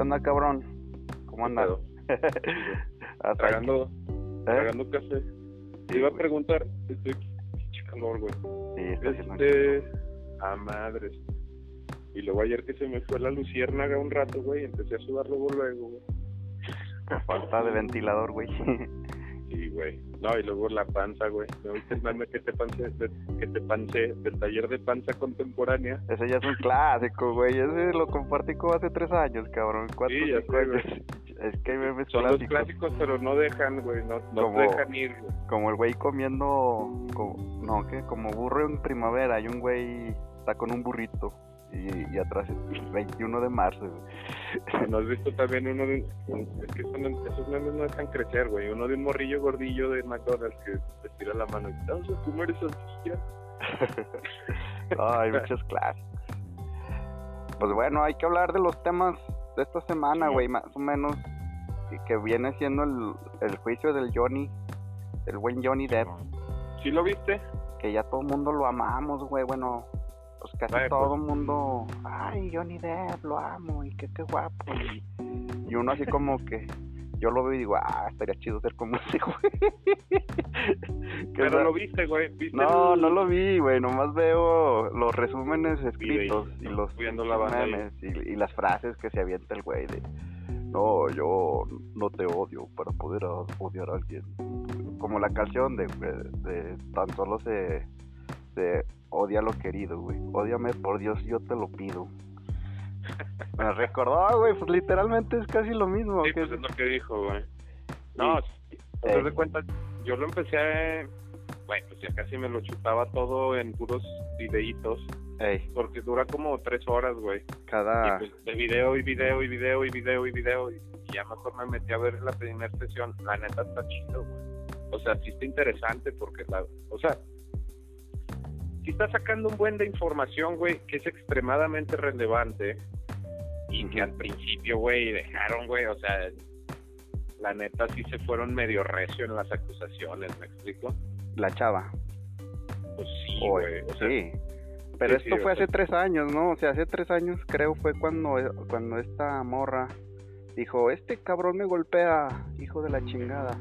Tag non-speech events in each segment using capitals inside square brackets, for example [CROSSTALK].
¿Qué onda, cabrón? ¿Cómo andas? [LAUGHS] Tragando, ¿Eh? tragando café. Te iba a preguntar, estoy calor, güey. Sí, está haciendo este... A madres. Y luego ayer que se me fue la luciérnaga un rato, güey, empecé a sudar luego, luego, güey. [LAUGHS] Por falta de ventilador, güey. [LAUGHS] Sí, güey. No, y luego la panza, güey. ¿Me oíste el que te pancé, que te pancé del taller de panza contemporánea? Ese ya es un clásico, güey. Ese lo compartí como hace tres años, cabrón. ¿Cuántos sí, ya sé, Es que hay memes Son clásicos. los clásicos, pero no dejan, güey. No, no Como- dejan ir, güey. Como el güey comiendo, como, no, ¿qué? Como burro en primavera. Hay un güey, está con un burrito. Y, y atrás, el 21 de marzo. güey. [LAUGHS] ¿No has visto también uno de un... Es que son, esos memes no dejan crecer, güey. Uno de un morrillo gordillo de McDonald's que te tira la mano y dice, vamos a comer esa tortilla". No, hay muchos clásicos. Pues bueno, hay que hablar de los temas de esta semana, Sí. güey, más o menos. y Que viene siendo el, el juicio del Johnny, el buen Johnny Depp. ¿Sí lo viste? Que ya todo el mundo lo amamos, güey. Bueno, pues casi todo pues. el mundo. Ay, Johnny Depp, lo amo. Y qué, qué guapo. Y, y uno así como que. Yo lo veo y digo, ah, estaría chido ser como ese, [LAUGHS] güey. Pero esa- lo viste, güey. ¿Viste no, el- no lo vi, güey. Nomás veo los resúmenes escritos y los viendo la banda ahí. memes y, y las frases que se avienta el güey de no, yo no te odio para poder odiar a alguien. Como la canción de, de tan solo se, se odia lo querido, güey. Ódiame por Dios, yo te lo pido. Me recordó, güey, pues literalmente es casi lo mismo. Sí, que pues es lo que dijo, güey. No, Sí. te Ey. das cuenta, yo lo empecé a... Bueno, pues ya casi me lo chutaba todo en puros videitos, Ey, porque dura como tres horas, güey. cada... Pues de video y video y video y video y video, y, y ya mejor me metí a ver la primera sesión. La neta está chido, güey. O sea, sí está interesante porque la... O sea, sí está sacando un buen de información, güey, que es extremadamente relevante y que al principio, güey, dejaron, güey, o sea, la neta sí se fueron medio recio en las acusaciones, ¿me explico? La chava. Pues sí, güey. O sea, sí. Pero sí, esto sí, fue sea- hace tres años, ¿no? O sea, hace tres años creo fue cuando, cuando esta morra dijo, este cabrón me golpea, hijo de la chingada.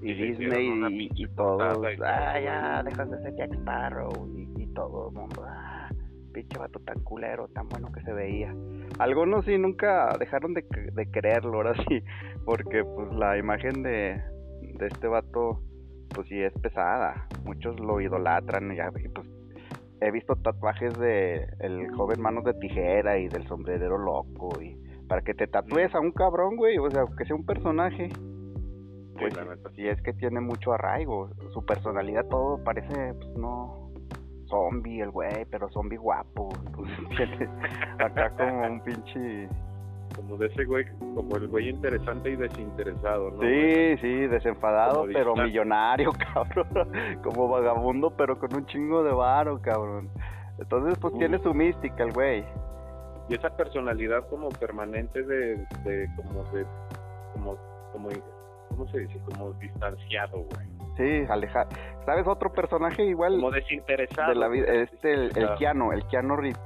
Y Disney y, y todos, ah, ya, dejas de ser Jack Sparrow. Y todo el mundo, ah, pinche vato tan culero, tan bueno que se veía. Algunos sí nunca dejaron de, de creerlo, ahora sí, porque pues la imagen de, de este vato, pues sí es pesada. Muchos lo idolatran y, ya- y, pues he visto tatuajes de el joven manos de tijera y del sombrerero loco y para que te tatúes a un cabrón, güey, o sea, que sea un personaje. Pues sí es que tiene mucho arraigo, su personalidad todo parece pues no zombie el güey, pero zombie guapo, entonces [LAUGHS] acá como un pinche Como de ese güey, como el güey interesante y desinteresado, ¿no? Sí, sí, desenfadado, pero millonario, [LAUGHS] cabrón. Como vagabundo, pero con un chingo de varo, cabrón. Entonces, pues tiene su mística el güey. y esa personalidad como permanente de, de como de como como cómo se dice como distanciado güey Sí, aleja. ¿Sabes otro personaje igual como desinteresado de la vida? Este, el, el. Keanu, el Keanu Reeves.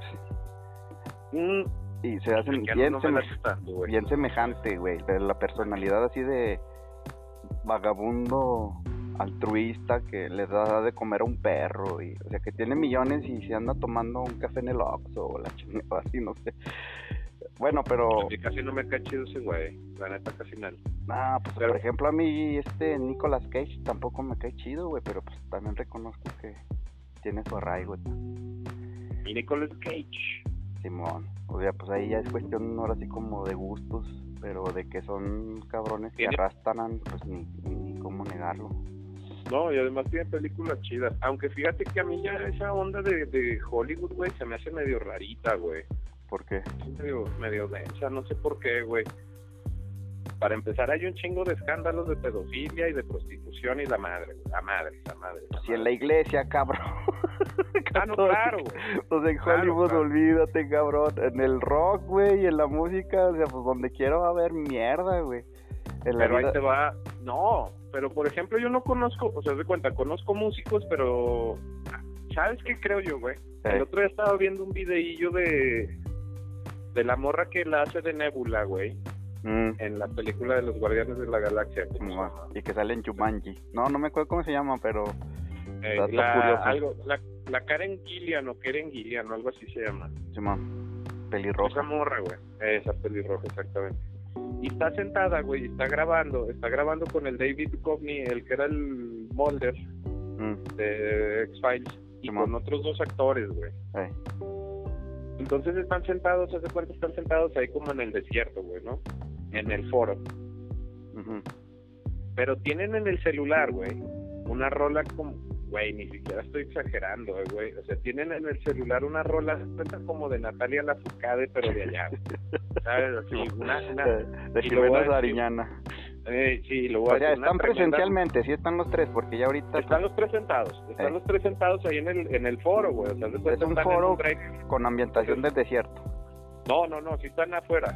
Mm, Y se hacen bien, no seme- güey. bien semejante, güey. De la personalidad así de vagabundo altruista que le da de comer a un perro. y O sea, que tiene millones y se anda tomando un café en el Oxxo o la chingada, [LAUGHS] así, no sé. Bueno, pero... A mí casi no me cae chido ese güey la neta casi nada. Ah, pues Pero- por ejemplo a mí este Nicolas Cage tampoco me cae chido, güey, pero pues también reconozco que tiene su arraigo, y Nicolas Cage. Simón. O sea, pues ahí ya es cuestión ahora sí como de gustos, pero de que son cabrones que arrastran, pues ni, ni, ni cómo negarlo. no y además tiene películas chidas. Aunque fíjate que a mí ya esa onda de, de Hollywood güey se me hace medio rarita güey Porque, Es medio, medio densa, no sé por qué, güey. Para empezar, hay un chingo de escándalos de pedofilia y de prostitución y la madre, güey, la madre, la madre. la si en la madre. iglesia, cabrón. [LAUGHS] Ah, no, claro. Pues en Hollywood, claro. olvídate, cabrón. En el rock, güey, y en la música, o sea, pues donde quiera va a haber mierda, güey. En Pero vida- ahí te va. No, pero por ejemplo, yo no conozco, o sea, de cuenta, conozco músicos, pero. ¿Sabes qué creo yo, güey? Eh. El otro día estaba viendo un videillo de. De la morra que la hace de Nebula, güey, Mm, en la película de los Guardianes de la Galaxia. Y que sale en Jumanji. No, no me acuerdo cómo se llama, pero Eh, la, algo, la, la Karen Gillian o Karen Gillian o algo así se llama. Simón. Esa Pelirroja. morra, güey. Esa pelirroja, exactamente. Y está sentada, güey, y está grabando. Está grabando con el David Duchovny, el que era el Mulder Mm, de X-Files, y con otros dos actores, güey. eh, Entonces están sentados, hace cuenta, están sentados ahí como en el desierto, güey, ¿no? En el foro. ujú. Pero tienen en el celular, güey, una rola como, güey, ni siquiera estoy exagerando, eh, güey. O sea, tienen en el celular una rola, cuenta como de Natalia Lafourcade, pero de allá. [LAUGHS] ¿sabes? Así, una, una, de Jimena. Sariñana. Eh, sí, lo voy están presencialmente, sí están los tres, porque ya ahorita Están los tres sentados, están Eh. los tres sentados ahí en el, en el foro, güey. O sea, de cuenta un foro break. con ambientación del desierto. No, no, no, si están afuera.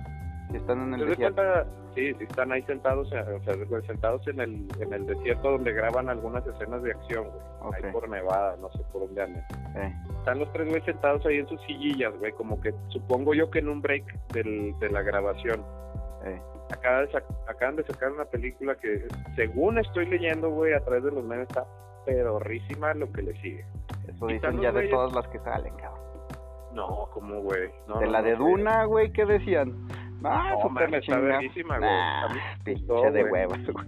Sí están en el ¿Te das desierto. cuenta? Sí, sí están ahí sentados, eh, o sea, sentados en el, en el desierto donde graban algunas escenas de acción, güey. Ahí por Nevada, no sé por dónde andan. Eh, Están los tres güey sentados ahí en sus sillillas, güey, como que supongo yo que en un break del, de la grabación. Eh. De acaban de sacar una película que, según estoy leyendo, güey, a través de los memes, está pedorrísima lo que le sigue. Eso dicen ya de todas las que salen, cabrón. No, como, güey. No, de no, la de. Duna, güey, ¿qué decían? Ah, No, mames, está verguísima, güey. Nah, pinche de huevas, güey.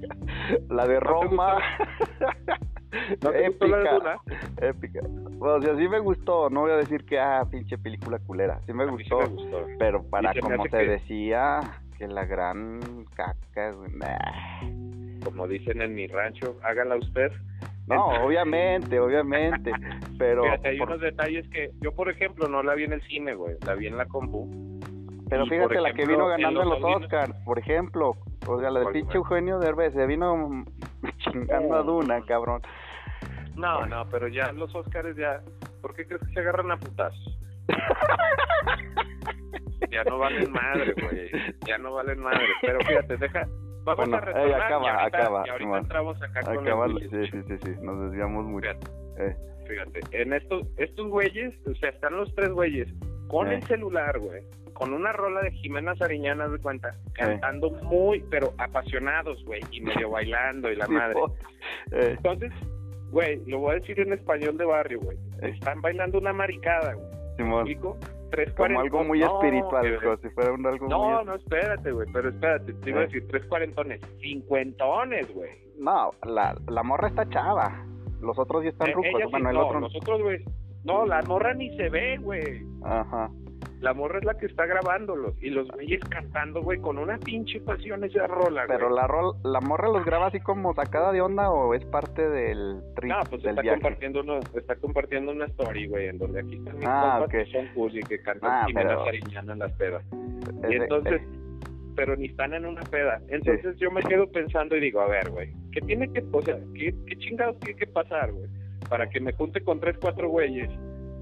La de Roma. [LAUGHS] ¿No te gustó la de Duna? épica. O sea, sí me gustó, no voy a decir que, ah, pinche película culera. Sí me sí gustó, me gustó. pero para como se que- decía, que la gran caca, güey, nah. Como dicen en mi rancho, hágala usted. No, obviamente, obviamente, [LAUGHS] pero... Fíjate, hay por- unos detalles que yo, por ejemplo, no la vi en el cine, güey, la vi en la compu. Pero Y, fíjate la que vino ganando en los Oscars, por ejemplo. O sea, la de ¿Cuál pinche? Eugenio Derbez, se vino [LAUGHS] chingando a. Duna, cabrón. No, no, pero ya los Oscars ya, ¿por qué crees que se agarran a putazos? [LAUGHS] ya no valen madre, güey, ya no valen madre. Pero fíjate, deja, vamos Bueno, a retomar eh, acaba, y ahorita, acaba, y ahorita Simón. entramos acá con Acaba- el sí, sí, sí, sí, nos desviamos mucho. Fíjate. Eh, Fíjate, en estos, estos güeyes, o sea, están los tres güeyes con Eh. el celular, güey, con una rola de Jimena Sariñana, de cuenta, cantando muy, pero apasionados, güey, y medio bailando y la [LAUGHS] madre. eh, Entonces, güey, lo voy a decir en español de barrio, güey. Eh. Están bailando una maricada, güey. Simón, Chico, tres como cuarenta- algo muy no, espiritual, como si fuera un algo No, muy... no, espérate, güey, pero espérate, te iba a Eh. decir tres cuarentones, cincuentones, güey. No, la, la morra está chava. Los otros ya están Eh, rucos. sí- bueno, el no, otro... nosotros, güey, no, la morra ni se ve, güey. Ajá. La morra es la que está grabándolos y los güeyes cantando, güey, con una pinche pasión esa rola, güey. Pero la, rol, la morra los graba así como sacada de onda o es parte del trip No, pues del está viaje. compartiendo, una, está compartiendo una story, güey, en donde aquí están mis Ah, compas ok. que son cool y que cantan Ah, pero- en las pedas. Y Ese- entonces, eh, pero ni están en una peda. Entonces yo me quedo pensando y digo, a ver, güey, ¿qué tiene que, o sea, qué, qué chingados tiene que pasar, güey? Para que me junte con tres, cuatro güeyes,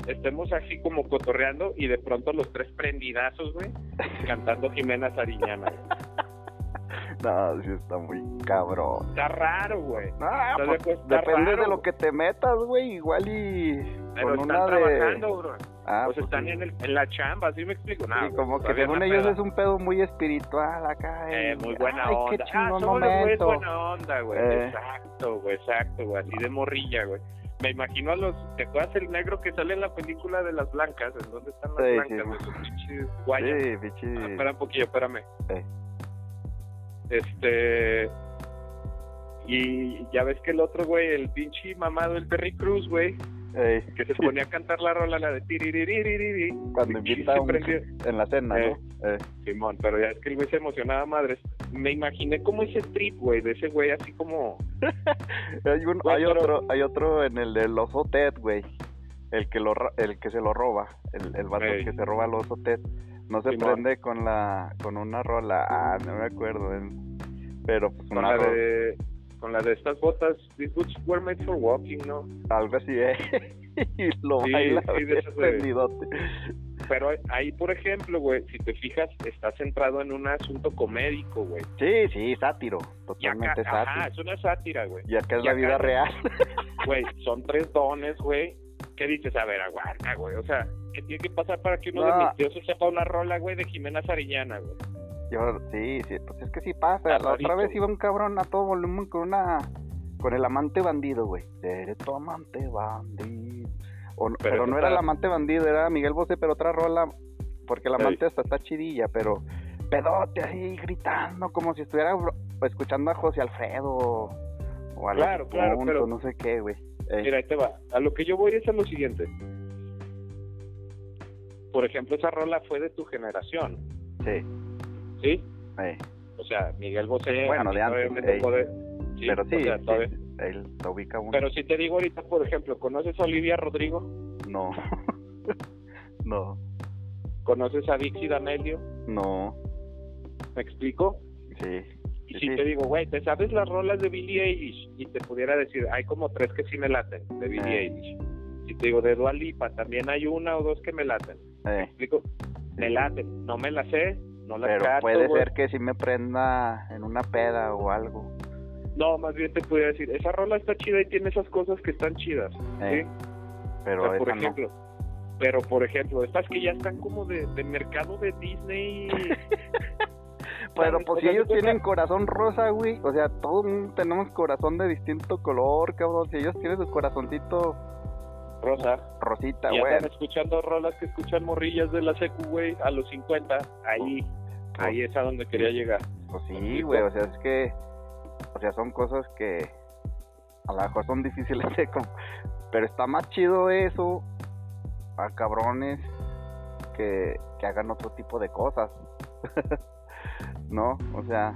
estemos así como cotorreando y de pronto los tres prendidazos, güey, [LAUGHS] cantando Jimena Sariñana. No, sí está muy cabrón. Está raro, güey. Ah, ¿Estás de pues, acuerdo? Está depende raro, de lo que te metas, güey. Igual y Pero con están una trabajando, de... bro. Ah, sea, pues están sí. en, el, en la chamba, ¿así me explico? No, Sí, como que según ellos peda. es un pedo muy espiritual acá. Eh, muy buena Ay, onda. qué ah, güeyes momento. buena onda, güey. Eh. Exacto, güey, exacto, güey. Así de morrilla, güey. Me imagino a los. ¿Te acuerdas el negro que sale en la película de las blancas? ¿En dónde están las Sí, blancas? sí, sí. Los pinches guayas. Sí. Ah, espera un poquillo, espérame. Eh. Este. Y ya ves que el otro, güey, el pinche mamado, el Terry Cruz, güey, Ey, que se ponía a cantar la rola, la de tiririririri. cuando invita un... en la cena, Eh. ¿no? Eh, Simón, pero ya es que el güey se emocionaba madres. Me imaginé como ese trip, güey, de ese güey así como... [LAUGHS] Hay, un, Güey, hay pero- otro, hay otro en el del oso Ted, güey. El que lo, el que se lo roba, el, el vato Ey. que se roba al oso Ted. No se Simón. prende con la, con una rola, ah, no me acuerdo. eh. Pero pues una rola. Con la de estas botas, these boots were made for walking, ¿no? algo así, eh. [LAUGHS] y lo Sí, baila sí. Pero ahí, por ejemplo, güey, si te fijas, está centrado en un asunto comédico, güey. Sí, sí, sátiro, Y acá, totalmente ajá, sátiro. es una sátira, güey. Y acá es y la acá vida real. [LAUGHS] Güey, son tres dones, güey, ¿qué dices? A ver, aguanta, güey. O sea, ¿qué tiene que pasar para que uno No. de mis tíos se sepa una rola, güey, de Jimena Sariñana, güey? Yo, sí, sí, pues es que sí pasa. La otra vez iba un cabrón a todo volumen con una. Con el amante bandido, güey. Eres tu amante bandido. O pero Pero no era el amante bandido, era Miguel Bosé, pero otra rola. Porque el Ey. amante hasta está chidilla, pero. Pedote ahí gritando, como si estuviera escuchando a José Alfredo. O a Claro, claro, pero- no sé qué, güey. Ey, Mira, ahí te va. A lo que yo voy es a lo siguiente. Por ejemplo, esa rola fue de tu generación, sí, ¿sí? O sea, Miguel Bosé. Bueno, de antes, de- sí, pero sí, o sea, sí, todavía- él lo ubica uno. Pero si te digo ahorita, por ejemplo, ¿conoces a Olivia Rodrigo? No. [LAUGHS] no, ¿Conoces a Dixie D'Amelio? no, ¿Me explico? sí. Y sí, si sí. te digo, güey, ¿te sabes las rolas de Billie Eilish? Y te pudiera decir, hay como tres que sí me laten de Billie Eh. Eilish. Si te digo de Dua Lipa, también hay una o dos que me laten. ¿Me Eh, explico? Me laten. No me las sé, no Pero puede güey. ser que sí me prenda en una peda o algo. No, más bien te pudiera decir, esa rola está chida y tiene esas cosas que están chidas. Eh, ¿sí? Pero O sea, por no. ejemplo, pero por ejemplo, estas que ya están como de, de mercado de Disney. [LAUGHS] Pero pues si ellos ¿tú tienen corazón rosa, güey. O sea, todos tenemos corazón de distinto color, cabrón. Si ellos tienen su corazoncito Rosa. rosita, güey. están escuchando rolas que escuchan morrillas de la secu, güey, a los 50. Ahí, Pues, ahí es a donde quería llegar. Pues sí, güey. O sea, es que. O sea, son cosas que. A lo mejor son [LAUGHS] difíciles de. Pero está más chido eso. A cabrones. Que, que hagan otro tipo de cosas. [LAUGHS] ¿No? O sea.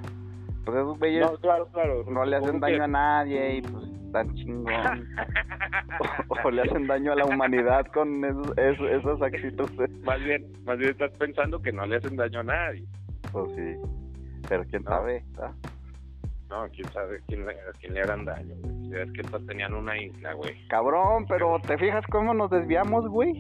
Pues esos güeyes. No, claro, claro. no le hacen daño que- a nadie y pues están chingón. [LAUGHS] o, o le hacen daño a la humanidad con esos, esos, esas actitudes. Más bien, más bien estás pensando que no le hacen daño a nadie. Pues sí. Pero quién No. sabe, ¿verdad? No, quién sabe quién quién le hagan daño, güey. Es que tenían una isla, güey. Cabrón, pero ¿te fijas cómo nos desviamos, güey?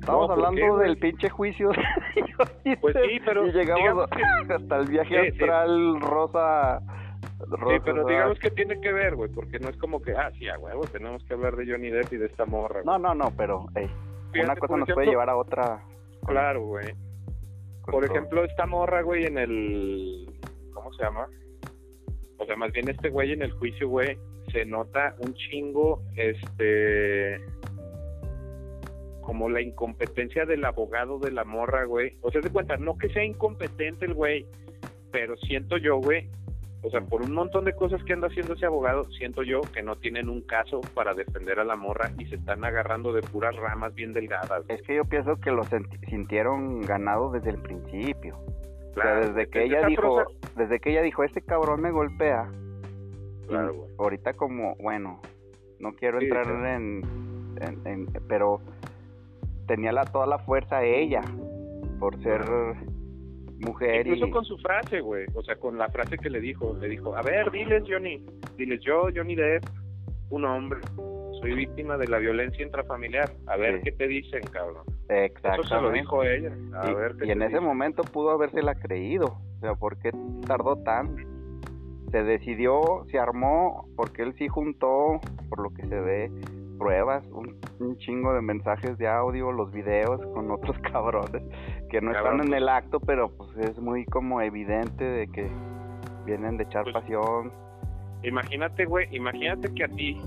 Estamos No, ¿por hablando qué, del pinche juicio. de [LAUGHS] Pues sí, pero Y llegamos digamos [LAUGHS] hasta el viaje Sí, sí. astral rosa. rosa Sí, pero digamos que tiene que ver, güey, porque no es como que, ah, sí, a huevo, tenemos que hablar de Johnny Depp y de esta morra. güey. No, no, no, pero ey, Fíjate, una cosa nos puede llevar a otra. Claro, güey. Por todo. ejemplo, esta morra, güey, en el... ¿Cómo se llama? O sea, más bien este güey en el juicio, güey, se nota un chingo, este... Como la incompetencia del abogado de la morra, güey. O sea, de cuenta, no que sea incompetente el güey, pero siento yo, güey, o sea, por un montón de cosas que anda haciendo ese abogado, siento yo que no tienen un caso para defender a la morra y se están agarrando de puras ramas bien delgadas. Es que yo pienso que lo sintieron ganado desde el principio. O sea, Claro, desde que ella dijo, desde que ella dijo, este cabrón me golpea. Claro, y ahorita como, bueno, no quiero Sí, entrar claro. en, en, en- pero tenía la, toda la fuerza ella por ser mujer Incluso y con su frase, güey. O sea, con la frase que le dijo. Le dijo, a ver, diles, Johnny. Diles, yo, Johnny Depp, un hombre. Soy víctima de la violencia intrafamiliar. A ver Sí. qué te dicen, cabrón. exactamente. Eso se lo dijo ella. A y, ver qué y en ese dicen. momento pudo habérsela creído. O sea, ¿por qué tardó tan? Se decidió, se armó, porque él sí juntó, por lo que se ve, pruebas, un, un chingo de mensajes de audio, los videos con otros [LAUGHS] cabrones que no Cabrón, están en el acto, pero pues es muy como evidente de que vienen de echar Pues, pasión. Imagínate, güey, imagínate que a ti,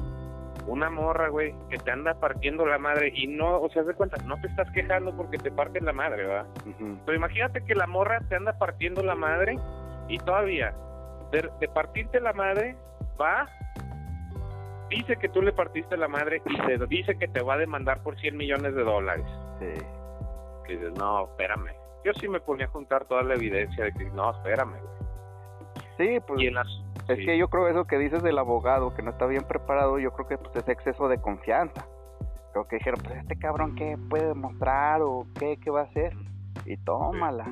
una morra, güey, que te anda partiendo la madre y no, o sea, de cuenta, no te estás quejando porque te parten la madre, ¿verdad? Pero imagínate que la morra te anda partiendo la madre y todavía, de, de partirte la madre, va, dice que tú le partiste la madre y te dice que te va a demandar por 100 millones de dólares. Sí. Que dices, no, espérame. Yo sí me ponía a juntar toda la evidencia de que, no, espérame, güey. Sí, pues Y en las... Es sí. que yo creo eso que dices del abogado, que no está bien preparado, yo creo que pues es exceso de confianza. Creo que dijeron, pues este cabrón, ¿qué puede demostrar o qué, qué va a hacer? Y tómala.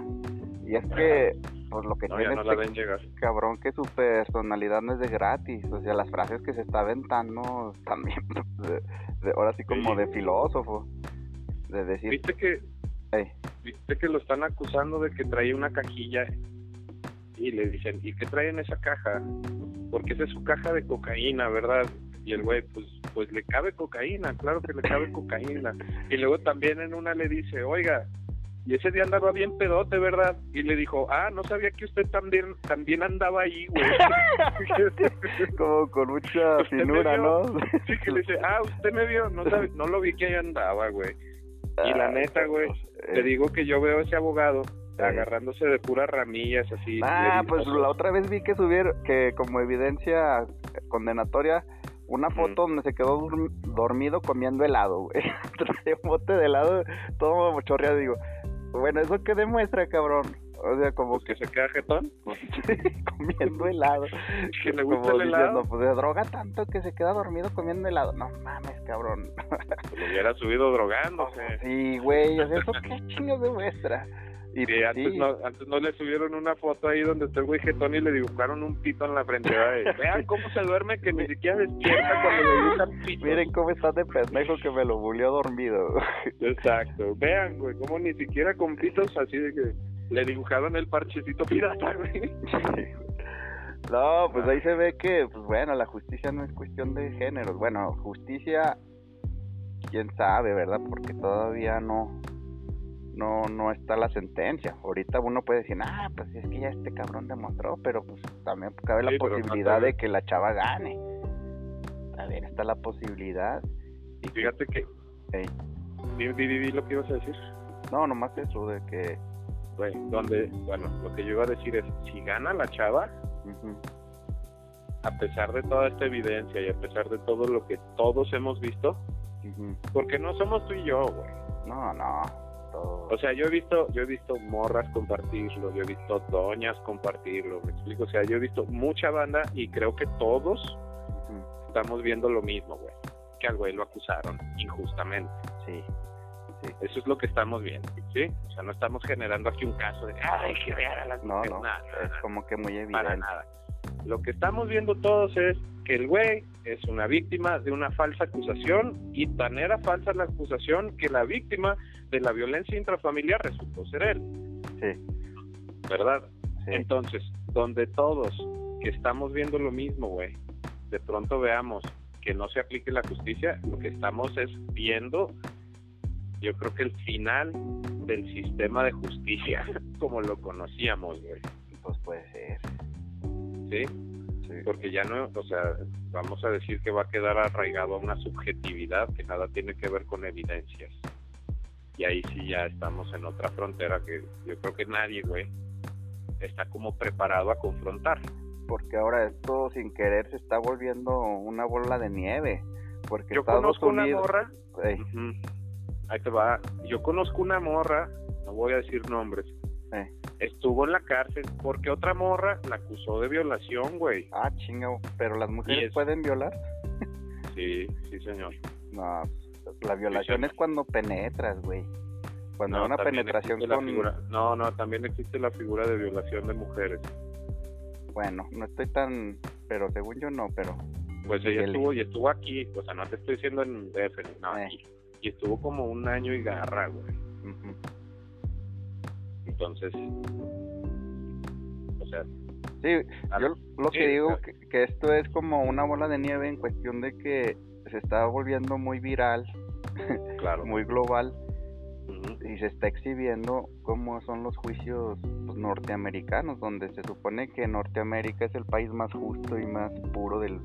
Y es que, pues lo que No, tiene ya no la este ven llegar. cabrón, que su personalidad no es de gratis. O sea, las frases que se está aventando también, [LAUGHS] de- de- ahora sí como Sí. de filósofo. De decir, ¿Viste que, "Ey, viste que lo están acusando de que traía una cajilla y le dicen, ¿y qué trae en esa caja? Porque esa es su caja de cocaína, ¿verdad? Y el güey, pues, pues le cabe cocaína, claro que le cabe [LAUGHS] cocaína. Y luego también en una le dice, oiga, y ese día andaba bien pedote, ¿verdad? Y le dijo, ah, no sabía que usted también también andaba ahí, güey. [LAUGHS] Como con mucha finura, ¿no? sí, que le dice, ah, usted me vio, no, sabe, no lo vi que ahí andaba, güey. Y la neta, güey, te digo que yo veo a ese abogado agarrándose de puras ramillas así. Ah, pues la otra vez vi que subieron, que como evidencia condenatoria, una foto donde se quedó dormido comiendo helado, güey. [LAUGHS] Trae un bote de helado todo chorreado, digo, bueno, ¿eso qué demuestra, cabrón? O sea, como pues que se queda jetón. [LAUGHS] comiendo helado. [LAUGHS] que le gusta el helado. pues de droga tanto que se queda dormido comiendo helado. No mames, cabrón. Lo hubiera subido drogándose. [LAUGHS] Sí, güey, o sea, ¿eso qué chingo demuestra? Y pues antes, No, antes no le subieron una foto ahí donde está el güey jetón y le dibujaron un pito en la frente. [LAUGHS] Vean cómo se duerme que ni siquiera despierta [LAUGHS] cuando le dibujan pito. Miren cómo está de pendejo que me lo bulió dormido. Exacto. Vean, güey, cómo ni siquiera con pitos así de que le dibujaron el parchecito pirata, güey. [LAUGHS] No, pues ahí se ve que, pues bueno, la justicia no es cuestión de géneros. Bueno, justicia, quién sabe, ¿verdad? Porque todavía no no no está la sentencia. Ahorita uno puede decir, ah, pues es que ya este cabrón demostró, pero pues también cabe la posibilidad de que la chava gane. Ver, está la posibilidad. Y fíjate que... Hey. Di, lo que ibas a decir. No, nomás eso de que... Bueno, donde, bueno, lo que yo iba a decir es, si gana la chava, a pesar de toda esta evidencia y a pesar de todo lo que todos hemos visto, porque no somos tú y yo, güey. No, no. O sea, yo he visto, yo he visto morras compartirlo, yo he visto doñas compartirlo, me explico, o sea, yo he visto mucha banda y creo que todos estamos viendo lo mismo, güey, que al güey lo acusaron injustamente. Sí. Sí. Eso es lo que estamos viendo, ¿sí? O sea, no estamos generando aquí un caso de, ay, que vean a las no, No, es como que muy evidente. Para nada. Lo que estamos viendo todos es que el güey es una víctima de una falsa acusación y tan era falsa la acusación que la víctima de la violencia intrafamiliar resultó ser él. Sí. ¿Verdad? Entonces, donde todos que estamos viendo lo mismo, güey, de pronto veamos que no se aplique la justicia, lo que estamos es viendo, yo creo que el final del sistema de justicia [LAUGHS] como lo conocíamos, güey. Pues puede ser. ¿Sí? Porque ya no, o sea, vamos a decir que va a quedar arraigado a una subjetividad que nada tiene que ver con evidencias. Y ahí sí ya estamos en otra frontera que yo creo que nadie, güey, está como preparado a confrontar. Porque ahora esto sin querer se está volviendo una bola de nieve. Porque yo conozco una morra. Ahí te va. Yo conozco una morra, no voy a decir nombres, estuvo en la cárcel porque otra morra la acusó de violación, güey. Ah, chingo, pero las mujeres pueden violar. sí, sí, señor. No, la violación es cuando penetras, güey. Cuando una penetración con... No, no, también existe la figura de violación de mujeres. Bueno, no estoy tan... Pero según yo no, pero... Pues ella estuvo y estuvo aquí, o sea, no te estoy diciendo en DF, no, eh. Y estuvo como un año y garra, güey. Entonces, o sea... Sí, yo lo que digo que, que esto es como una bola de nieve en cuestión de que se está volviendo muy viral, [LAUGHS] claro. muy global, y se está exhibiendo cómo son los juicios pues, norteamericanos, donde se supone que Norteamérica es el país más justo y más puro del,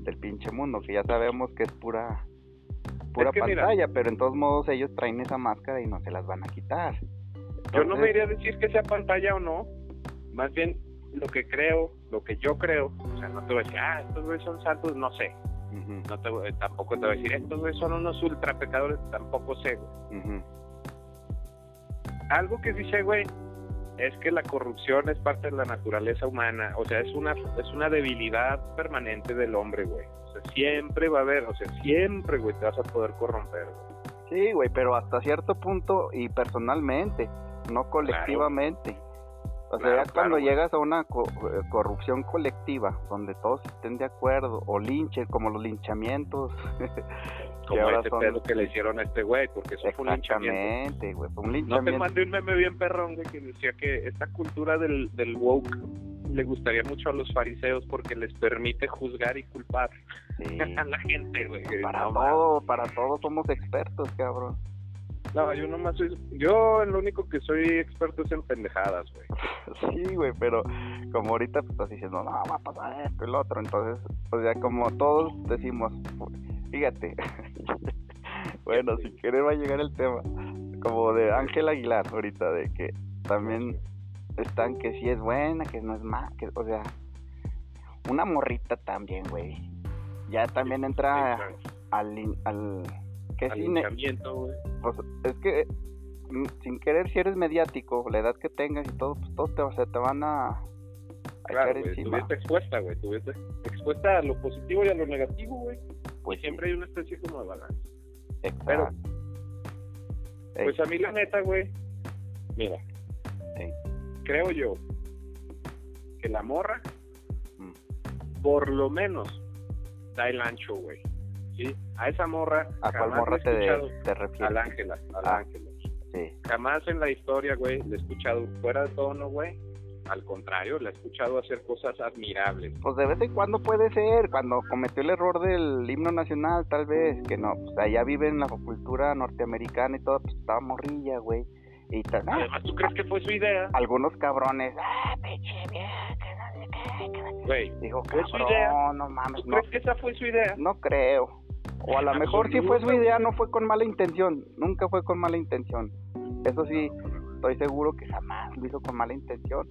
del pinche mundo, que ya sabemos que es pura pura pantalla, pero en todos modos ellos traen esa máscara y no se las van a quitar. Yo no me iría a decir que sea pantalla o no, más bien lo que creo, lo que yo creo, o sea, no te voy a decir, ah, estos güeyes son santos, no sé. no te, tampoco te voy a decir, estos güeyes son unos ultra pecadores, tampoco sé, Algo que dice, güey, es que la corrupción es parte de la naturaleza humana, o sea, es una, es una debilidad permanente del hombre, güey. O sea, siempre va a haber, o sea, siempre, güey, te vas a poder corromper, Sí, güey, pero hasta cierto punto y personalmente no colectivamente. O sea, cuando llegas a una eh, corrupción colectiva, donde todos estén de acuerdo, o linches, como los linchamientos. [LAUGHS] como ese pedo que le hicieron a este güey, porque eso fue un linchamiento. Güey, fue un linchamiento. No te mandé un meme bien perrón, güey, que decía que esta cultura del, del woke le gustaría mucho a los fariseos porque les permite juzgar y culpar [LAUGHS] a la gente, güey. Para todo, para todo somos expertos, cabrón. No, yo nomás soy, yo lo único que soy experto es en pendejadas, güey. [LAUGHS] Sí, güey, pero como ahorita pues estás diciendo, no, va a pasar esto y lo otro, entonces, pues ya como todos decimos, fíjate, [LAUGHS] bueno, si quieres va a llegar el tema, como de Ángel Aguilar ahorita, de que también están que si es buena, que no es más, que, o sea, una morrita también, güey. Ya también entra al, al que es pues, es que mm, sin querer si eres mediático, la edad que tengas y todo, pues todos te, te van a, a claro, echar encima. Estuviste expuesta, güey, estuviste expuesta a lo positivo y a lo negativo, güey. Pues siempre hay una especie como de balance. Pero, pues a mí la neta, güey, mira, creo yo que la morra, mm. por lo menos, da el ancho, güey. ¿Sí? A esa morra. ¿A cuál morra te, te, refieres? Al Ángela, al ah, Ángela. Sí. Jamás en la historia, güey, le he escuchado fuera de tono, güey. Al contrario, le he escuchado hacer cosas admirables. Pues de vez en cuando puede ser, cuando cometió el error del himno nacional, tal vez, que no, pues allá vive en la cultura norteamericana y todo, pues estaba morrilla, güey. Y Además, ¿tú crees que fue su idea? Algunos cabrones, ah, pinche Güey, dijo, ¿fue su idea? No, mames, ¿Tú crees que esa fue su idea? No creo. O a lo mejor si fue su idea, no fue con mala intención. Nunca fue con mala intención. Eso sí, estoy seguro que jamás lo hizo con mala intención.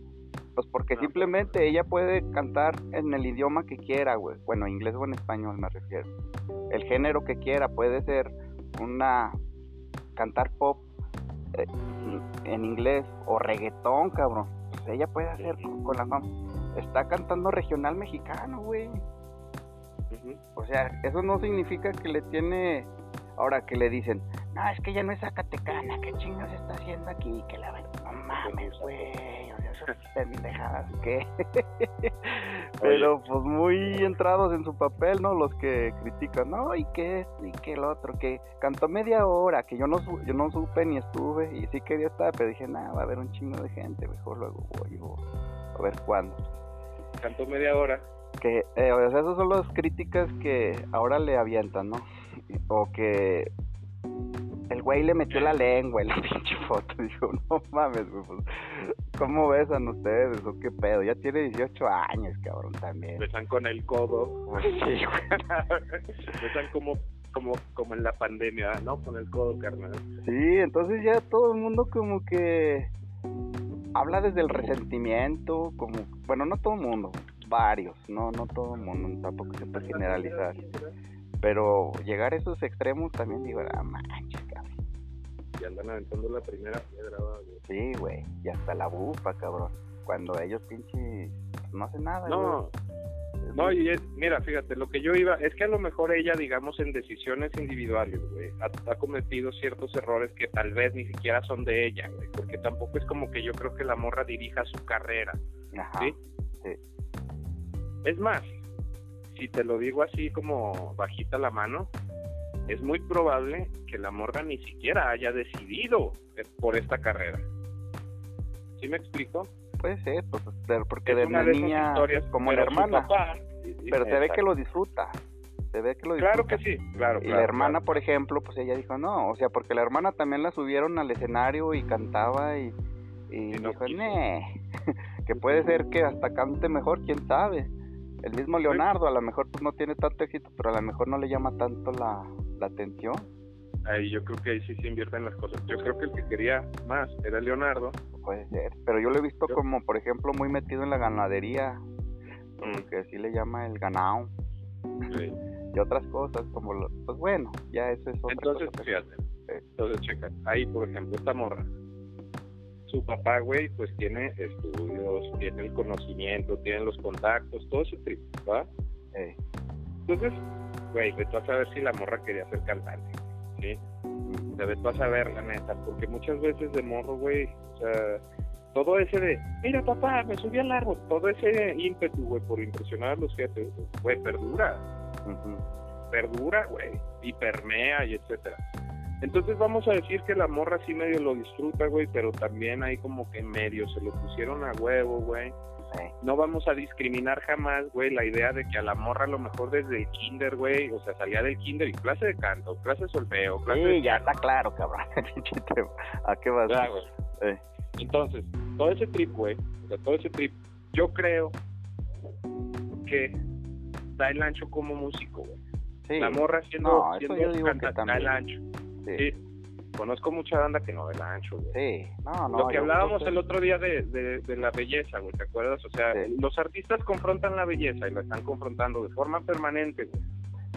Pues porque simplemente ella puede cantar en el idioma que quiera, güey. Bueno, inglés o en español me refiero. El género que quiera. Puede ser una... Cantar pop eh, en inglés o reggaetón, cabrón. Pues ella puede hacer con la fama. Está cantando regional mexicano, güey. O sea, eso no significa que le tiene. Ahora que le dicen, no, es que ella no es zacatecana, ¿qué chingas está haciendo aquí? Que la No mames, güey. O sea, esas pendejadas, ¿qué? [LAUGHS] Pero pues muy entrados en su papel, ¿no? Los que critican, no, y que esto, y que el otro, que cantó media hora, que yo no, yo no supe ni estuve, y sí quería estar, pero dije, nada, va a haber un chingo de gente, mejor luego voy, a ver cuándo. Cantó media hora. Que, eh, o sea, esas son las críticas que ahora le avientan, ¿no? O que el güey le metió la lengua en la [LAUGHS] pinche foto. Dijo, no mames, güey, pues, ¿cómo besan ustedes o qué pedo? Ya tiene 18 años, cabrón, también. Besan con el codo. Pues sí, güey. besan como, como, como en la pandemia, ¿no? Con el codo, carnal. Sí, entonces ya todo el mundo como que habla desde el resentimiento, como, bueno, no todo el mundo, varios, no, no todo el mundo, tampoco se puede generalizar. Pero llegar a esos extremos también digo, ah, manches, cabrón. Y andan aventando la primera piedra, güey. Sí, güey, y hasta la bufa, cabrón. Cuando ellos pinche no hacen nada, No, no, y es, mira, fíjate, lo que yo iba, es que a lo mejor ella, digamos, en decisiones individuales, güey, ha, cometido ciertos errores que tal vez ni siquiera son de ella, güey, porque tampoco es como que yo creo que la morra dirija su carrera, ¿sí? Sí. Es más, si te lo digo así como bajita la mano, es muy probable que la morra ni siquiera haya decidido por esta carrera. ¿Sí me explico? Puede ser, pues, porque de una, niña como la hermana, pero se ve que lo disfruta. Se ve que lo disfruta. Claro que sí, claro. Y la hermana, por ejemplo, pues ella dijo no, o sea, porque la hermana también la subieron al escenario y cantaba y, y, dijo, [LAUGHS] que puede ser que hasta cante mejor, quién sabe. El mismo Leonardo, a lo mejor pues no tiene tanto éxito, pero a lo mejor no le llama tanto la, la atención. Ahí yo creo que ahí sí se invierten las cosas. Yo creo que el que quería más era Leonardo. Puede ser, pero yo lo he visto como, por ejemplo, muy metido en la ganadería, como mm. que así le llama el ganado. Sí. [LAUGHS] Y otras cosas, como, lo, pues bueno, ya eso es otra Entonces, fíjate, entonces checa, ahí por ejemplo, esta morra, su papá, güey, pues tiene estudios, tiene el conocimiento, tiene los contactos, todo ese trip, ¿va? Entonces, güey, ve tú a saber si la morra quería ser cantante, ¿sí? Debes tú a saber, la neta, porque muchas veces de morro, güey, o sea, todo ese de, mira papá, me subí al árbol, todo ese ímpetu, güey, por impresionar a los jefes, güey, perdura. Perdura, güey, y permea y etcétera. Entonces vamos a decir que la morra sí medio lo disfruta, güey, pero también ahí como que medio se lo pusieron a huevo, güey. No vamos a discriminar jamás, güey, la idea de que a la morra a lo mejor desde el kinder, güey, o sea, salía del kinder y clase de canto, clase de solfeo, clase Sí, de ya está claro, cabrón. [LAUGHS] ¿A qué vas? Ya, güey. Eh, Entonces, todo ese trip, güey, o sea, todo ese trip, yo creo que da el ancho como músico, güey. sí. La morra siendo, No, siendo canta- da el ancho. Sí. Sí. Conozco mucha banda que no da el ancho, güey. Sí, no, no. Lo que hablábamos el otro día de, de, de la belleza, güey, ¿te acuerdas? O sea, Sí. los artistas confrontan la belleza y la están confrontando de forma permanente, güey.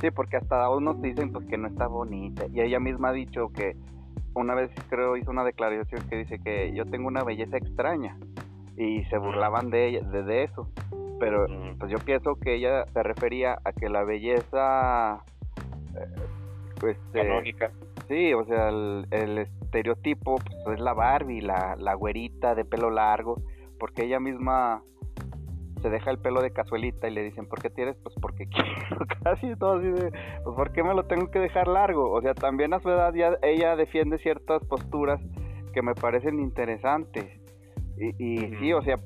Sí, porque hasta unos dicen pues que no está bonita. Y ella misma ha dicho que una vez creo hizo una declaración que dice que yo tengo una belleza extraña. Y se burlaban de ella, de, de eso. Pero pues yo pienso que ella se refería a que la belleza eh, pues eh, Canónica. Sí, o sea, el, el estereotipo pues es la Barbie, la, la güerita de pelo largo, porque ella misma se deja el pelo de cazuelita y le dicen, ¿por qué tienes? Pues porque [LAUGHS] quiero, casi todo así de, pues ¿por qué me lo tengo que dejar largo? O sea, también a su edad ya ella defiende ciertas posturas que me parecen interesantes. Y, y sí, o sea,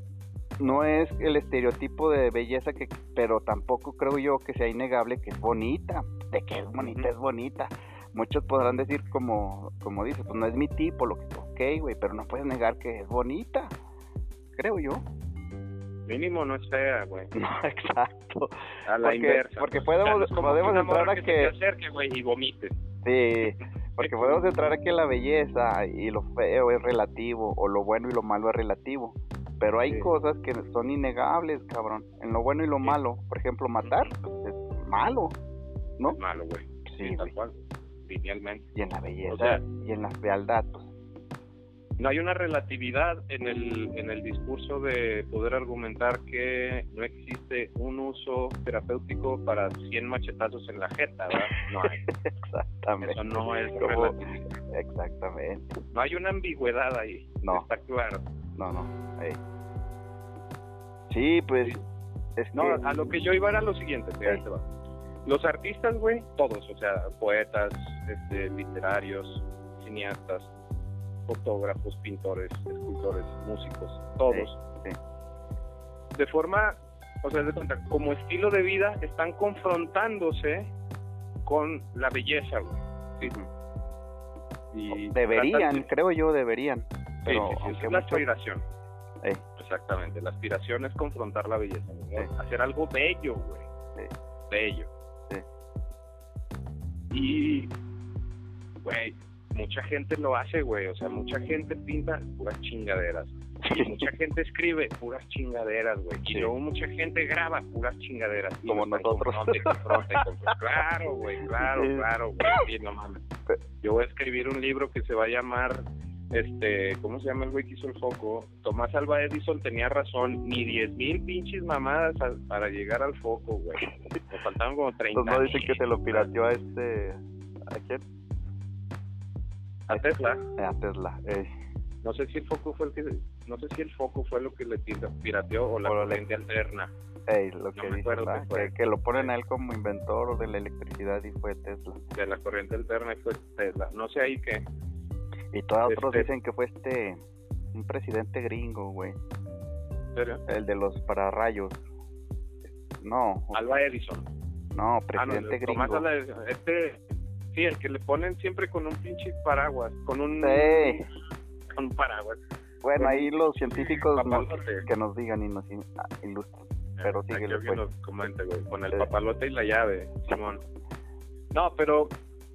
no es el estereotipo de belleza que, pero tampoco creo yo que sea innegable que es bonita, de que es bonita, es bonita. Muchos podrán decir como, como dices, pues no es mi tipo, lo que, ok, güey, pero no puedes negar que es bonita, creo yo. Mínimo no es fea, güey. [LAUGHS] No, exacto. A la Porque- inversa. porque pues. podemos- podemos entrar a que- te acerque, güey, y vomite. Sí, porque podemos entrar a que la belleza y lo feo es relativo, o lo bueno y lo malo es relativo. Pero hay Sí. cosas que son innegables, cabrón. En lo bueno y lo Sí. malo. Por ejemplo, matar pues, es malo, ¿no? Es malo, güey. Sí, Sí, tal cual. Linealmente. Y en la belleza O sea- y en la fealdad, pues. No hay una relatividad en el, en el discurso de poder argumentar que no existe un uso terapéutico para 100 machetazos en la jeta, ¿verdad? No hay. [LAUGHS] Exactamente. Eso no es Como-. Exactamente. No hay una ambigüedad ahí. No. Está claro. No, no. Sí, pues. Sí. Es No, a lo que yo iba era lo siguiente, mira, Sí. ahí te va. Los artistas, güey, todos, o sea, poetas, este, literarios, cineastas, fotógrafos, pintores, escultores, músicos, todos. Sí, De forma, o sea, de cuenta, como estilo de vida, están confrontándose con la belleza, güey. Sí. Y Deberían, de- creo yo, deberían. Pero sí, aunque es la muchos- aspiración. Exactamente, la aspiración es confrontar la belleza, hacer algo bello, güey. Bello. Y, güey, mucha gente lo hace, güey. O sea, mucha gente pinta puras chingaderas. Y mucha gente escribe puras chingaderas, güey. Y luego mucha gente graba puras chingaderas. Como nosotros. Claro, güey, claro, Sí. claro, güey. Sí, no mames. Yo voy a escribir un libro que se va a llamar, este, ¿cómo se llama el güey que hizo el foco? Tomás Alba Edison tenía razón, ni diez mil pinches mamadas a- para llegar al foco, güey. Me faltaban como 30 Pues no dicen que se lo pirateó a este. ¿A quién? A Tesla. A Tesla. ey. No sé si el foco fue el que, no sé si el foco fue lo que le pira- pirateó o la O corriente alterna. Ey, lo No que fue. Que, que lo ponen a él como inventor de la electricidad y fue Tesla. De la corriente alterna fue Tesla. No sé ahí qué. Y todos otros Este- dicen que fue este. Un presidente gringo, güey. ¿En serio? El de los pararrayos. No, Alba Edison. no, Ah, no, presidente gringo. Edison. Este, sí, el que le ponen siempre con un pinche paraguas, con un, Sí. con un paraguas. Bueno, ahí los científicos nos- que nos digan y nos ah, ilustren. Pero Aquí síguele, alguien pues. nos comente, güey, con el Sí. papalote y la llave, Simón. No, pero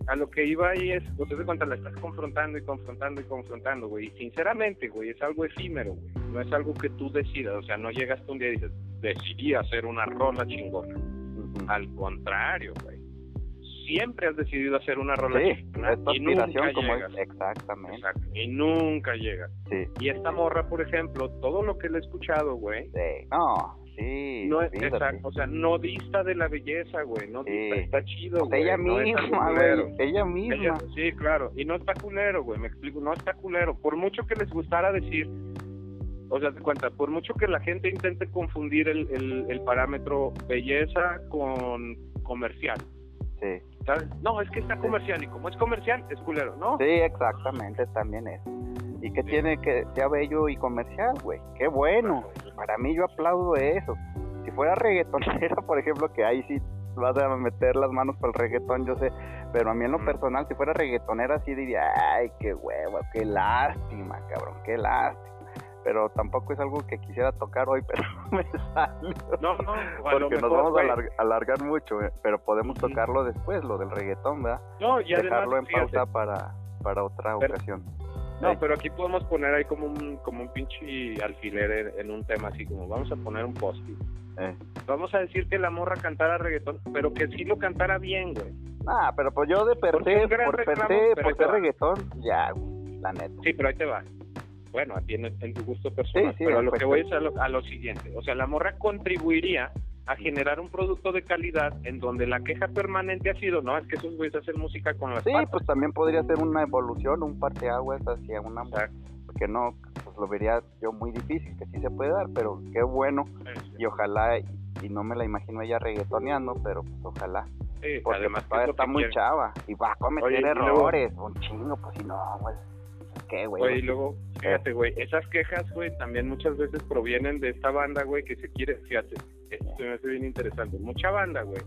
a lo que iba ahí es, pues te cuenta, la estás confrontando y confrontando y confrontando, güey. Y sinceramente, güey, es algo efímero, güey. No es algo que tú decidas, o sea, no llegas tú un día y dices, decidí hacer una rola chingona. Al contrario, güey. Siempre has decidido hacer una rola Sí, chingona es tu y nunca como llegas. es. Exactamente. Exacto, y nunca llegas. Sí. Y esta morra, por ejemplo, todo lo que le he escuchado, güey, Sí. No, sí. no es exacto, o sea, no dista de la belleza, güey, no Sí. está chido, güey, ella no misma, güey. Ella misma. Ella- sí, claro, y no está culero, güey, me explico, no está culero, por mucho que les gustara decir, o sea, te cuenta, por mucho que la gente intente confundir el, el, el parámetro belleza con comercial, Sí. ¿sabes? No, es que está comercial y como es comercial, es culero, ¿no? Sí, exactamente, también es. ¿Y qué tiene que sea bello y comercial, güey? Qué bueno. Para mí yo aplaudo eso. Si fuera reggaetonera, [LAUGHS] por ejemplo, que ahí sí vas a meter las manos para el reggaetón, yo sé. Pero a mí en lo personal, si fuera reggaetonera, sí diría, ay, qué huevo, qué lástima, cabrón, qué lástima pero tampoco es algo que quisiera tocar hoy, [LAUGHS] pero me sale. No, no, porque nos vamos a alargar, mucho, eh, pero podemos tocarlo después, lo del reggaetón, ¿verdad? No, y Dejarlo en pausa para, para otra ocasión. No, pero aquí podemos poner ahí como un, como un pinche alfiler en, un tema así, como vamos a poner un post eh. Vamos a decir que la morra cantara reggaetón, pero que sí lo cantara bien, güey. Ah, pero pues yo de per por per reggaetón, ya, la neta. Sí, pero ahí te va bueno, tiene en tu gusto personal, pero lo que voy es a lo, a lo siguiente, o sea, la morra contribuiría a generar un producto de calidad en donde la queja permanente ha sido, no, es que esos güeyes hacen música con las Sí, pues también podría ser una evolución, un parteaguas hacia una... Porque no, pues lo vería yo muy difícil, que sí se puede dar, pero qué bueno, y ojalá, y, no me la imagino ella reggaetoneando, pero pues ojalá. Sí, porque además pues, está muy chava, y va a cometer errores, un chingo, pues si no, güey güey. y luego, fíjate, güey, esas quejas, güey, también muchas veces provienen de esta banda, güey, que se quiere, fíjate, esto me hace bien interesante. Mucha banda, güey,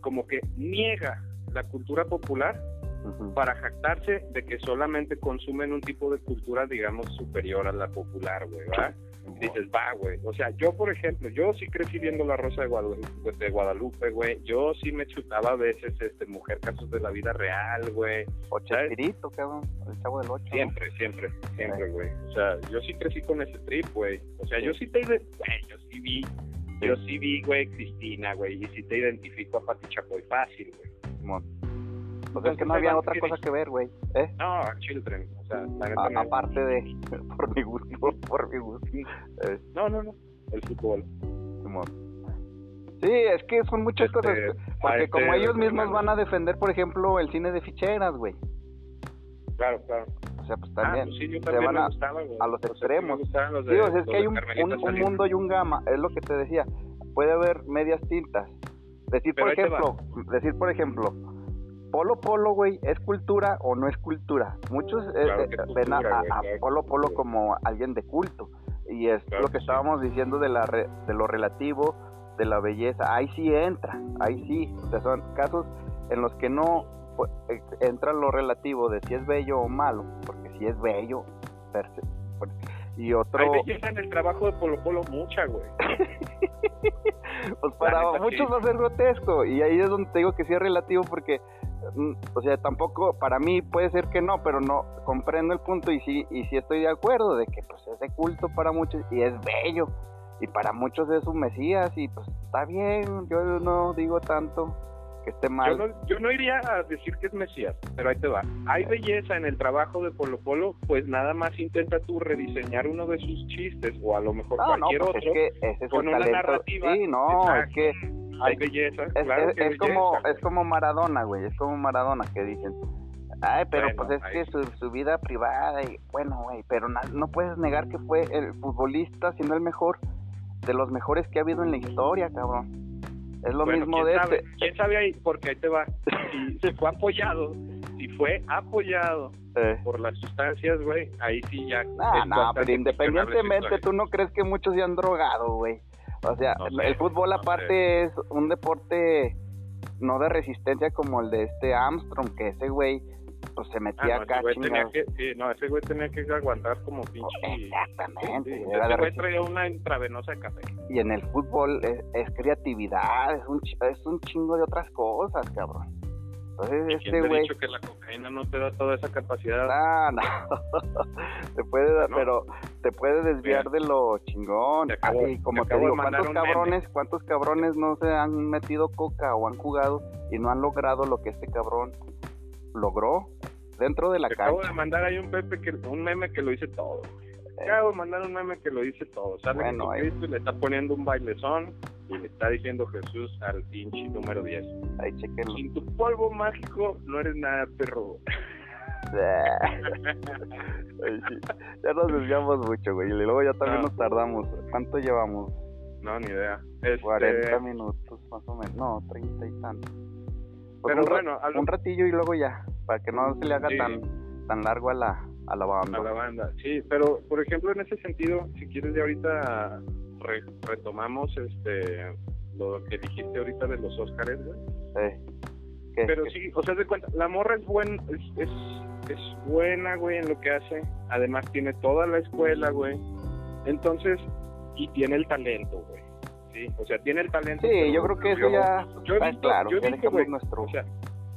como que niega la cultura popular para jactarse de que solamente consumen un tipo de cultura, digamos, superior a la popular, güey, ¿verdad? Dices, va, güey. O sea, yo, por ejemplo, yo sí crecí viendo La Rosa de Guadalupe, de Guadalupe, güey. Yo sí me chutaba a veces, este, Mujer Casos de la Vida Real, güey. O Chespirito, cabrón, el chavo del ocho. Siempre, siempre, siempre, güey. O sea, yo sí crecí con ese trip, güey. O sea, yo sí te... Güey, yo sí vi, yo sí vi, güey, Cristina, güey. Y sí te identifico a Pati Chapoy fácil, güey. Pues es que no había otra cosa que ver, güey. ¿eh? No, Children. O sea, la aparte de. [LAUGHS] Por mi gusto, por mi gusto. Eh. No, no, no. El fútbol. Sí, es que son muchas este, cosas. Porque como este, ellos mismos van a defender, por ejemplo, el cine de ficheras, güey. Claro, claro. O sea, pues también, ah, pues sí, yo también se van a, gustaba, a, los extremos. sí, o sea, es que hay un, un, mundo y un gama, es lo que te decía. Puede haber medias tintas. Decir, por ejemplo, decir, por ejemplo, Polo Polo, güey, ¿es cultura o no es cultura? Muchos eh, eh, ven a, Polo Polo como alguien de culto. Y es lo que estábamos diciendo de, la de lo relativo, de la belleza. Ahí sí entra, ahí sí. O sea, son casos en los que no pues, entra lo relativo de si es bello o malo. Porque si es bello, y otro... Hay belleza en el trabajo de Polo Polo mucha, güey. [LAUGHS] pues para muchos va a ser grotesco. Y ahí es donde te digo que sí es relativo porque o sea, tampoco, para mí puede ser que no, pero no, comprendo el punto y sí, y sí estoy de acuerdo de que pues es de culto para muchos y es bello, y para muchos es un mesías y pues está bien, yo no digo tanto que esté mal. Yo no, iría a decir que es mesías, pero ahí te va. Hay belleza en el trabajo de Polo Polo, pues nada más intenta tú rediseñar uno de sus chistes o a lo mejor cualquier pues otro es con una narrativa. Sí, no, es que hay belleza, es, claro es, es como es como Maradona, güey, es como Maradona que dicen, ay, pero pues es que su, su, vida privada y bueno, güey, pero no, puedes negar que fue el futbolista, siendo el mejor de los mejores que ha habido en la historia, cabrón. Es lo mismo de sabe? este. ¿Quién sabe ahí? Porque ahí te va. Si, fue apoyado, si fue apoyado eh. por las sustancias, güey, ahí sí ya. No, no, pero independientemente, ¿tú no crees que muchos se han drogado, güey? O sea, el fútbol aparte es un deporte no de resistencia como el de este Armstrong, que ese güey pues se metía ah, acá que, sí, no, ese güey tenía que aguantar como pinche. Exactamente. ese güey traía una intravenosa de café. Y en el fútbol es, creatividad, es un, es un chingo de otras cosas, cabrón. Entonces, este güey. dicho que la cocaína no te da toda esa capacidad? Ah, no. [LAUGHS] te puede dar, pero te puede desviar de lo chingón. y como te, digo, ¿cuántos cabrones, ¿cuántos cabrones no se han metido coca o han jugado y no han logrado lo que este cabrón logró dentro de la te Acabo de mandar ahí un Pepe que un meme que lo dice todo. Acabo de mandar un meme que lo dice todo. Sale bueno, Cristo y le está poniendo un bailezón y le está diciendo Jesús al pinche número 10. Ahí chequenlo. Sin tu polvo mágico no eres nada, perro. [LAUGHS] Ya nos desviamos mucho, güey. Y luego ya también nos tardamos. ¿Cuánto llevamos? No, ni idea. 40 este, minutos, más o menos. No, 30 y tantos. Pues Pero un, bueno, un ratillo y luego ya, para que no se le haga Sí. tan tan largo a la, a la banda. a la banda. Sí, pero por ejemplo en ese sentido, si quieres ya ahorita re- retomamos este lo que dijiste ahorita de los Óscares. Sí. ¿Qué? Pero ¿Qué? sí, o sea, de cuenta, la morra es buen, es, es, es buena, güey, en lo que hace. Además tiene toda la escuela, güey. Entonces, y tiene el talento, güey. Sí, o sea, tiene el talento. Sí, yo creo que eso ya yo está claro, yo dejamos güey, nuestro O sea, de-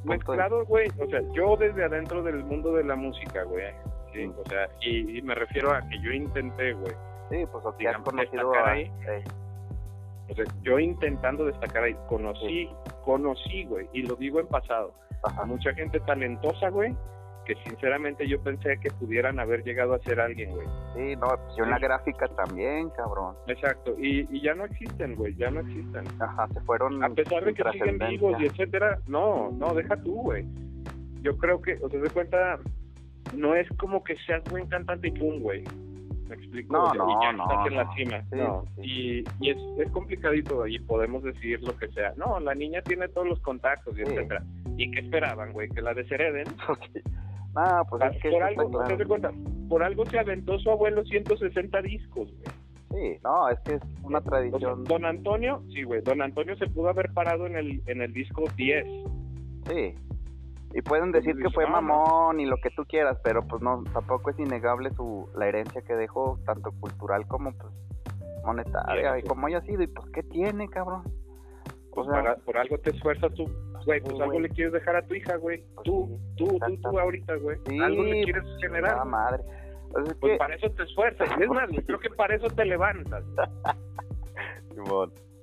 mezclado, güey, o sea, yo desde adentro del mundo de la música, güey. Sí, Mm. o sea, y, y me refiero a que yo intenté, güey. Sí, pues o digamos, conocido destacar a... ahí. O sea, yo intentando destacar ahí, conocí, conocí, güey, y lo digo en pasado, a Ajá. mucha gente talentosa, güey, que sinceramente yo pensé que pudieran haber llegado a ser alguien, güey. Sí, no, pues yo en la gráfica también, cabrón. Exacto, y, y ya no existen, güey, ya no existen. Ajá, se fueron A pesar de que siguen vivos y etcétera, no, no, deja tú, güey. Yo creo que, o sea, de cuenta, no es como que seas buen cantante y pum, güey. ¿Me explico? No, O sea, y no, ya no, estás en la cima. Sí, no. sí. Y, y es, es complicadito y podemos decir lo que sea. No, la niña tiene todos los contactos y Sí. etcétera. ¿Y qué esperaban, güey? Que la deshereden. [LAUGHS] Ok. Pues es que por algo, claro. ¿te das cuenta? Por algo se aventó su abuelo 160 discos, güey. Sí, no, es que es una sea, tradición. don Antonio, sí, güey, don Antonio se pudo haber parado en el, en el disco 10. Sí. Y pueden decir que fue mamón y lo que tú quieras, pero pues no, tampoco es innegable su la herencia que dejó, tanto cultural como pues monetaria, Sí, y como haya sido, y pues ¿qué tiene, cabrón? O Pues sea, para- por algo te esfuerzas tú, güey, pues algo le quieres dejar a tu hija, güey. Pues Tú, tú, tú, tú ahorita, güey. algo le quieres generar. madre. Pues es Pues para eso te esfuerzas. Es más, creo que para eso te levantas. [LAUGHS]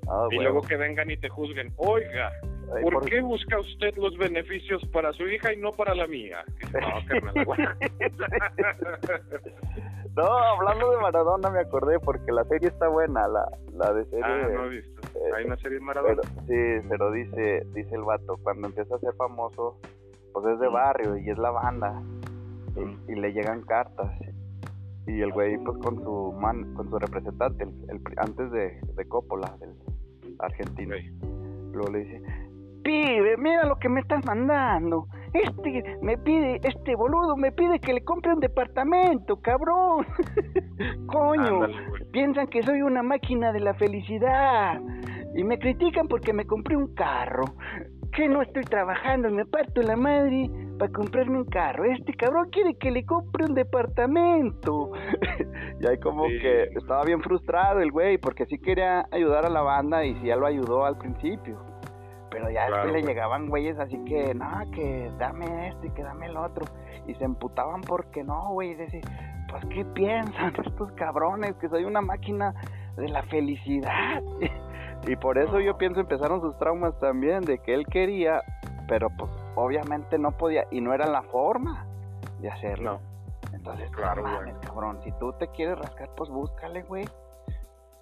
Ah, y luego que vengan y te juzguen. Oiga, ¿por, por- qué busca usted los beneficios para su hija y no para la mía? No, carnal. [LAUGHS] No, hablando de Maradona me acordé porque la serie está buena, la, la de serie. ah, no he visto. Hay una serie de pero, Maradona. sí, pero dice, dice el vato, cuando empieza a ser famoso, pues es de Mm. barrio y es la banda. Y, Mm. y le llegan cartas. Y el güey pues con su man, con su representante, el, antes de, de Coppola, del argentino. Güey. Luego le dice, pibe, mira lo que me estás mandando. Este me pide, este boludo me pide que le compre un departamento, cabrón. [LAUGHS] Coño, Ándale, piensan que soy una máquina de la felicidad. Y me critican porque me compré un carro. Que no estoy trabajando, me parto la madre para comprarme un carro. Este cabrón quiere que le compre un departamento. [LAUGHS] y ahí como Sí. que estaba bien frustrado el güey, porque sí quería ayudar a la banda y sí ya lo ayudó al principio. Pero ya Claro, después le güey. llegaban güeyes así que, no, que dame esto y que dame el otro. Y se emputaban porque no, güey. Y decía, pues, ¿qué piensan [LAUGHS] estos cabrones? Que soy una máquina de la felicidad. [LAUGHS] y por eso yo pienso empezaron sus traumas también, de que él quería, pero pues obviamente no podía, y no era la forma de hacerlo. No. Entonces, Claro, no güey. mames, cabrón, si tú te quieres rascar, pues búscale, güey.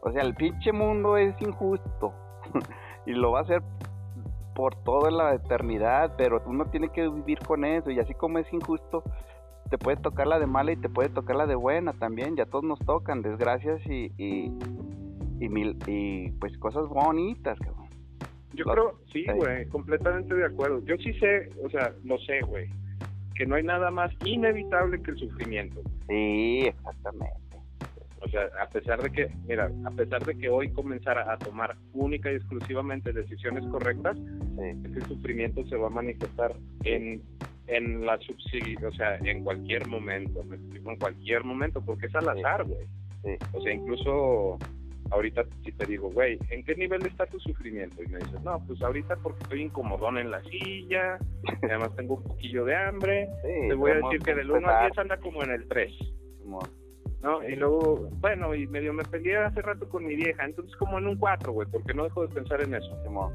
O sea, el pinche mundo es injusto. [LAUGHS] y lo va a hacer por toda la eternidad, pero uno tiene que vivir con eso. Y así como es injusto, te puede tocar la de mala y te puede tocar la de buena también. Ya todos nos tocan desgracias y, y, y, mil, y pues cosas bonitas, cabrón. Yo creo, sí, sí. güey, completamente de acuerdo. Yo sí sé, o sea, lo sé, güey, que no hay nada más inevitable que el sufrimiento. Sí, exactamente. O sea, a pesar de que, mira, a pesar de que hoy comenzara a tomar única y exclusivamente decisiones correctas, Sí, ese sufrimiento se va a manifestar en en la subsidi o sea, en cualquier momento, me explico, en cualquier momento, porque es al azar, güey. sí. O sea, incluso ahorita si te digo, güey, ¿en qué nivel está tu sufrimiento? Y me dices, no, pues ahorita porque estoy incomodón en la silla, y además tengo un poquillo de hambre, sí te voy a decir que del 1 empezar, al 10 anda como en el 3. Simón. ¿No? Y luego, bueno, y medio me peleé hace rato con mi vieja, entonces como en un 4, güey, porque no dejo de pensar en eso. Simón.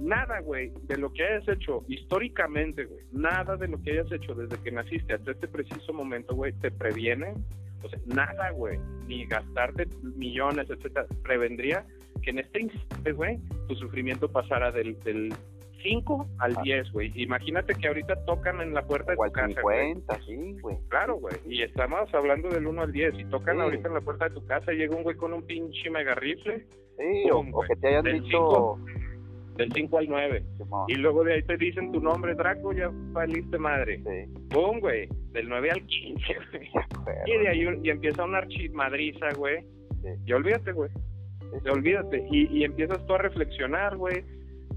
Nada, güey, de lo que hayas hecho históricamente, güey, nada de lo que hayas hecho desde que naciste hasta este preciso momento, güey, te previene, o sea, nada, güey, ni gastarte millones, etcétera, prevendría que en este instante, güey, tu sufrimiento pasara del, del 5 al Ah. 10, güey. Imagínate que ahorita tocan en la puerta de tu casa, güey. 50, sí, güey. Claro, güey. Y estamos hablando del 1 al 10. Y tocan Sí. ahorita en la puerta de tu casa, llega un güey con un pinche mega rifle. Sí, o, Pum, o güey. que te hayan Del dicho, del 5 al 9. Simón. Y luego de ahí te dicen tu nombre, Draco, ya valiste madre. Sí, Pum, güey, del 9 al 15, güey. [LAUGHS] Y de ahí y empieza una archimadriza, güey. Sí. Y olvídate, güey. sí, Y olvídate. Y, y empiezas tú a reflexionar, güey,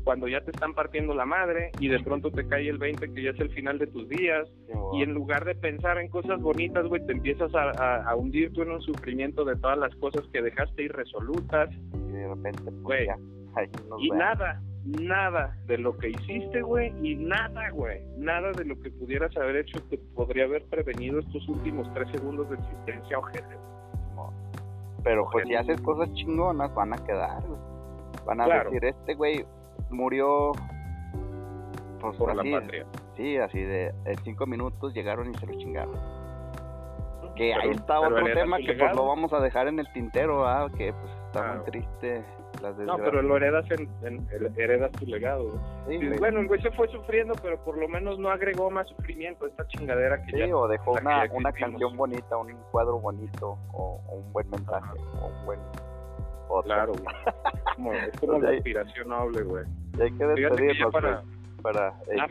cuando ya te están partiendo la madre y de pronto te cae el 20 que ya es el final de tus días. Y en lugar de pensar en cosas bonitas, güey, te empiezas a, a, a hundir tú en un sufrimiento de todas las cosas que dejaste irresolutas. Y de repente, pues Güey. nos Y nada, nada de lo que hiciste, güey, y nada, güey, nada de lo que pudieras haber hecho te podría haber prevenido estos últimos tres segundos de existencia, ojete. Pero pues Ojete. si haces cosas chingonas, van a quedar, güey. Van a Claro. decir, este güey murió pues, por la así, patria. Sí, así de en cinco minutos llegaron y se lo chingaron. Que ahí está otro tema que pues lo vamos a dejar en el tintero, ¿ah? que pues está Claro. muy triste las No, pero lo heredas en, en- heredas tu legado. Sí, Y bueno, el güey se fue sufriendo, pero por lo menos no agregó más sufrimiento a esta chingadera que Sí, ya. o dejó la una, una canción bonita, un cuadro bonito, o, o un buen mensaje, o un buen podcast. Claro, güey. Como, [LAUGHS] es como la inspiración noble, güey. Y hay que despedirnos, para... Pues,